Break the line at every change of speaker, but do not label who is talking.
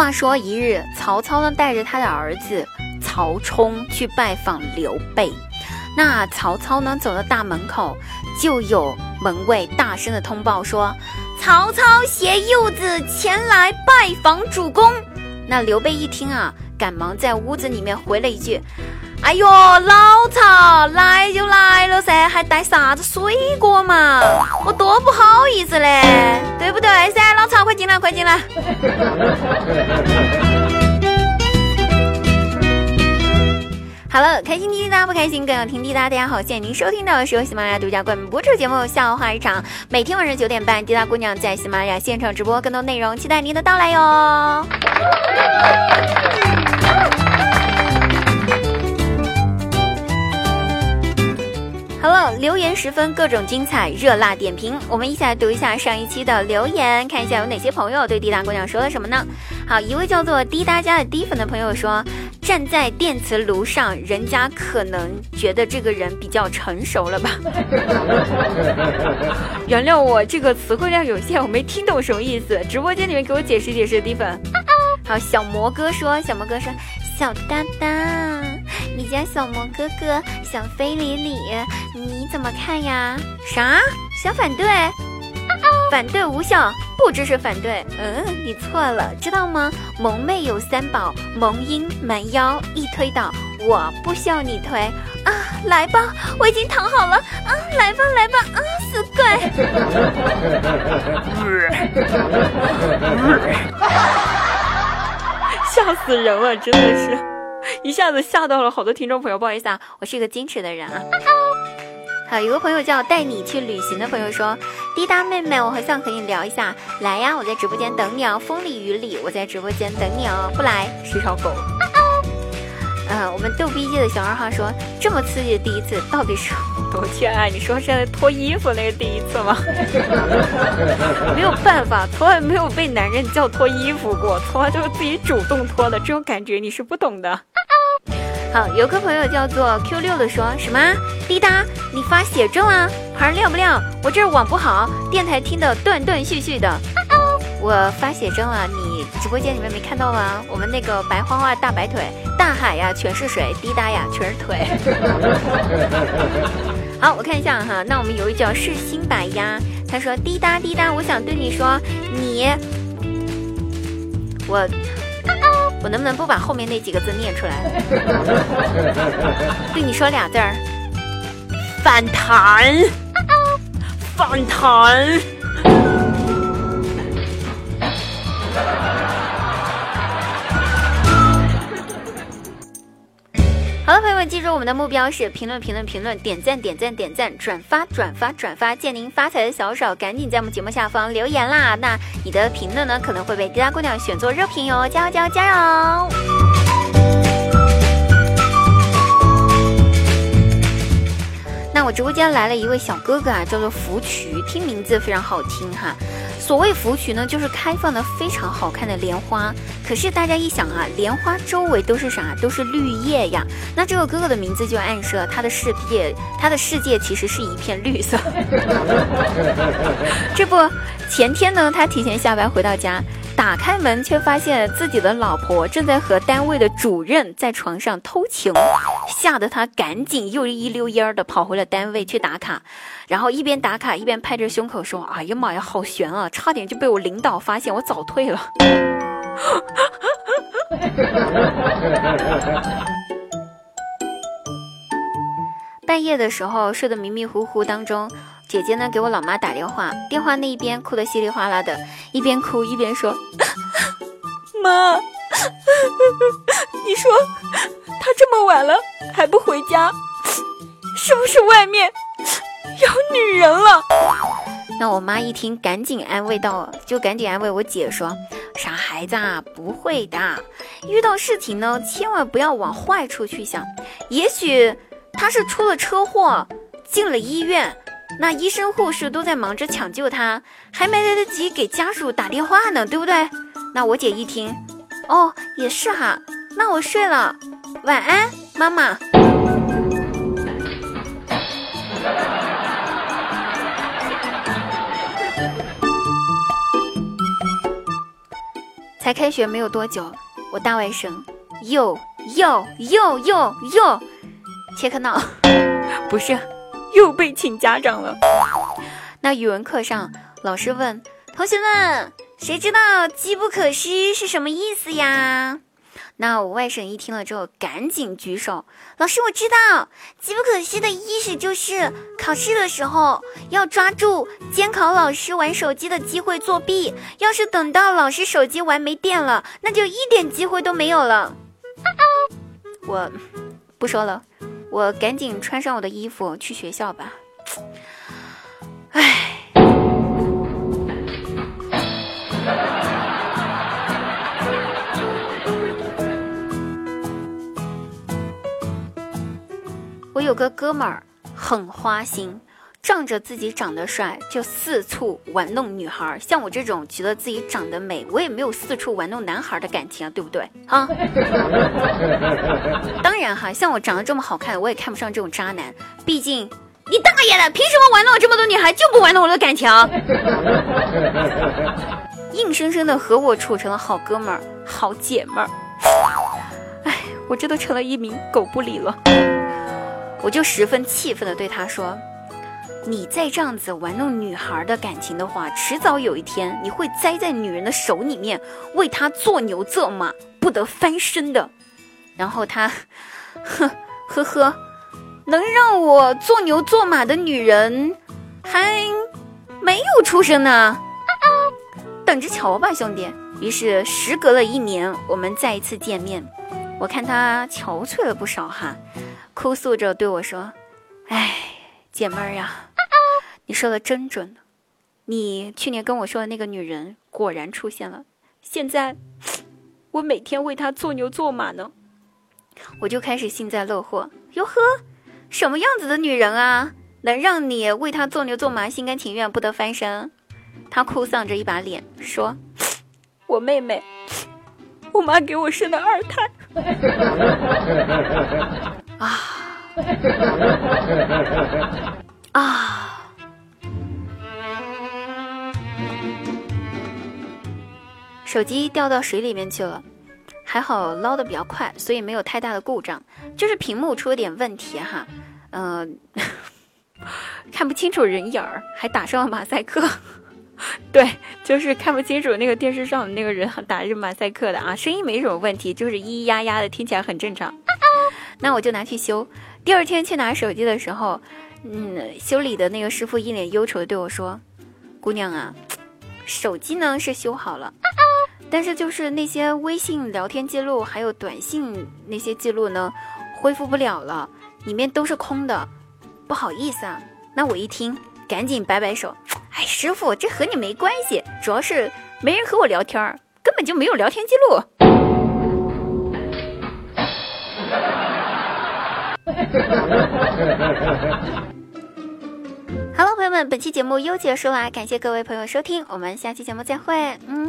话说一日，曹操呢带着他的儿子曹冲去拜访刘备。那曹操呢走到大门口，就有门卫大声的通报说：“曹操携幼子前来拜访主公。”那刘备一听啊，赶忙在屋子里面回了一句：“哎呦，老曹来就来了噻，还带啥子水果嘛？我多不好意思嘞，快进来，好了。”开心滴滴答，不开心更要听滴答。大家好，现在您收听到的是由喜马拉雅独家冠名播出节目《笑话一场》，每天晚上九点半，滴答姑娘在喜马拉雅现场直播，更多内容期待您的到来哟。Hello，留言十分，各种精彩，热辣点评。我们一起来读一下上一期的留言，看一下有哪些朋友对滴答姑娘说了什么呢？好，一位叫做滴答家的滴粉的朋友说，站在电磁炉上，人家可能觉得这个人比较成熟了吧？原谅我这个词汇量有限，我没听懂什么意思。直播间里面给我解释解释，滴粉。好，小魔哥说，小魔哥说，小哒哒。你家小萌哥哥想非礼你，你怎么看呀？啥？想反对？反对无效，不支持反对。嗯，你错了，知道吗？萌妹有三宝：萌音、蛮腰、一推倒。我不需要你推啊！来吧，我已经躺好了啊！来吧，来吧啊！死鬼！吓死人了，真的是。一下子吓到了好多听众朋友，不好意思啊，我是一个矜持的人啊。好，有个朋友叫带你去旅行的朋友说，滴答妹妹，我很想和你聊一下，来呀，我在直播间等你哦，风里雨里，我在直播间等你哦，不来是条狗。呃，我们逗逼界的小二号说，这么刺激的第一次到底是多天啊？你说是在脱衣服那个第一次吗？没有办法，从来没有被男人叫脱衣服过，从来都是自己主动脱的，这种感觉你是不懂的。好，有个朋友叫做 Q 六的说什么？滴答，你发写真啊？牌亮不亮？我这网不好，电台听的断断续续的。我发写真了，你直播间里面没看到吗？我们那个白花花大白腿，大海呀全是水，滴答呀全是腿。好，我看一下哈，那我们有一叫是新白鸭，他说滴答滴答，我想对你说，你，我，我能不能不把后面那几个字念出来？对你说俩字儿，反弹，反弹。好了，朋友们，记住我们的目标是评论、评论、评论，点赞、点赞、点赞，转发、转发、转发。借您发财的小手，赶紧在我们节目下方留言啦！那你的评论呢，可能会被滴答姑娘选作热评哟，加油加油加油！那我直播间来了一位小哥哥啊，叫做福渠，听名字非常好听哈。所谓芙蕖呢，就是开放的非常好看的莲花。可是大家一想啊，莲花周围都是啥？都是绿叶呀。那这个哥哥的名字就暗示了他的世界，他的世界其实是一片绿色。这不，前天呢，他提前下班回到家。打开门，却发现自己的老婆正在和单位的主任在床上偷情，吓得他赶紧又一溜烟儿的跑回了单位去打卡，然后一边打卡一边拍着胸口说：“哎呀妈呀，好悬啊，差点就被我领导发现，我早退了。” 半夜的时候睡得迷迷糊糊当中。姐姐呢，给我老妈打电话，电话那一边哭得稀里哗啦的，一边哭一边说：“妈，你说他这么晚了还不回家，是不是外面有女人了？”那我妈一听，赶紧安慰道：“就赶紧安慰我姐说，傻孩子啊，不会的，遇到事情呢，千万不要往坏处去想，也许他是出了车祸，进了医院。”那医生护士都在忙着抢救他，还没来得及给家属打电话呢，对不对？那我姐一听，哦，也是哈，那我睡了，晚安，妈妈。才开学没有多久，我大外甥又又又又又切克闹，不是又被请家长了。那语文课上，老师问同学们：“谁知道机不可失是什么意思呀？”那我外甥一听了之后，赶紧举手：“老师，我知道，机不可失的意思就是考试的时候要抓住监考老师玩手机的机会作弊。要是等到老师手机玩没电了，那就一点机会都没有了。”我不说了，我赶紧穿上我的衣服去学校吧。唉。我有个哥们儿很花心，仗着自己长得帅就四处玩弄女孩。像我这种觉得自己长得美，我也没有四处玩弄男孩的感情啊，对不对？啊，当然哈，像我长得这么好看，我也看不上这种渣男。毕竟你大爷的，凭什么玩弄这么多女孩就不玩弄我的感情？硬生生的和我处成了好哥们儿、好姐们儿。哎，我这都成了一名狗不理了。我就十分气愤的对他说：“你再这样子玩弄女孩的感情的话，迟早有一天你会栽在女人的手里面，为她做牛做马，不得翻身的。”然后他，呵呵呵，能让我做牛做马的女人还没有出生呢，等着瞧吧，兄弟。于是时隔了一年，我们再一次见面，我看他憔悴了不少哈。哭诉着对我说：“哎，姐妹儿呀，你说的真准，你去年跟我说的那个女人果然出现了。现在我每天为她做牛做马呢，我就开始幸灾乐祸。哟呵，什么样子的女人啊，能让你为她做牛做马，心甘情愿，不得翻身？”她哭丧着一把脸说：“我妹妹，我妈给我生的二胎。”啊 啊！手机掉到水里面去了，还好捞的比较快，所以没有太大的故障，就是屏幕出了点问题哈，嗯，看不清楚人影儿，还打上了马赛克。对，就是看不清楚那个电视上的那个人打着马赛克的啊，声音没什么问题，就是咿咿呀呀的，听起来很正常。那我就拿去修。第二天去拿手机的时候，嗯，修理的那个师傅一脸忧愁的对我说：“姑娘啊，手机呢是修好了，但是就是那些微信聊天记录还有短信那些记录呢，恢复不了了，里面都是空的，不好意思啊。”那我一听，赶紧摆摆手：“哎，师傅，这和你没关系，主要是没人和我聊天，根本就没有聊天记录。”哈喽朋友们，本期节目又结束啦，感谢各位朋友收听，我们下期节目再会，嗯。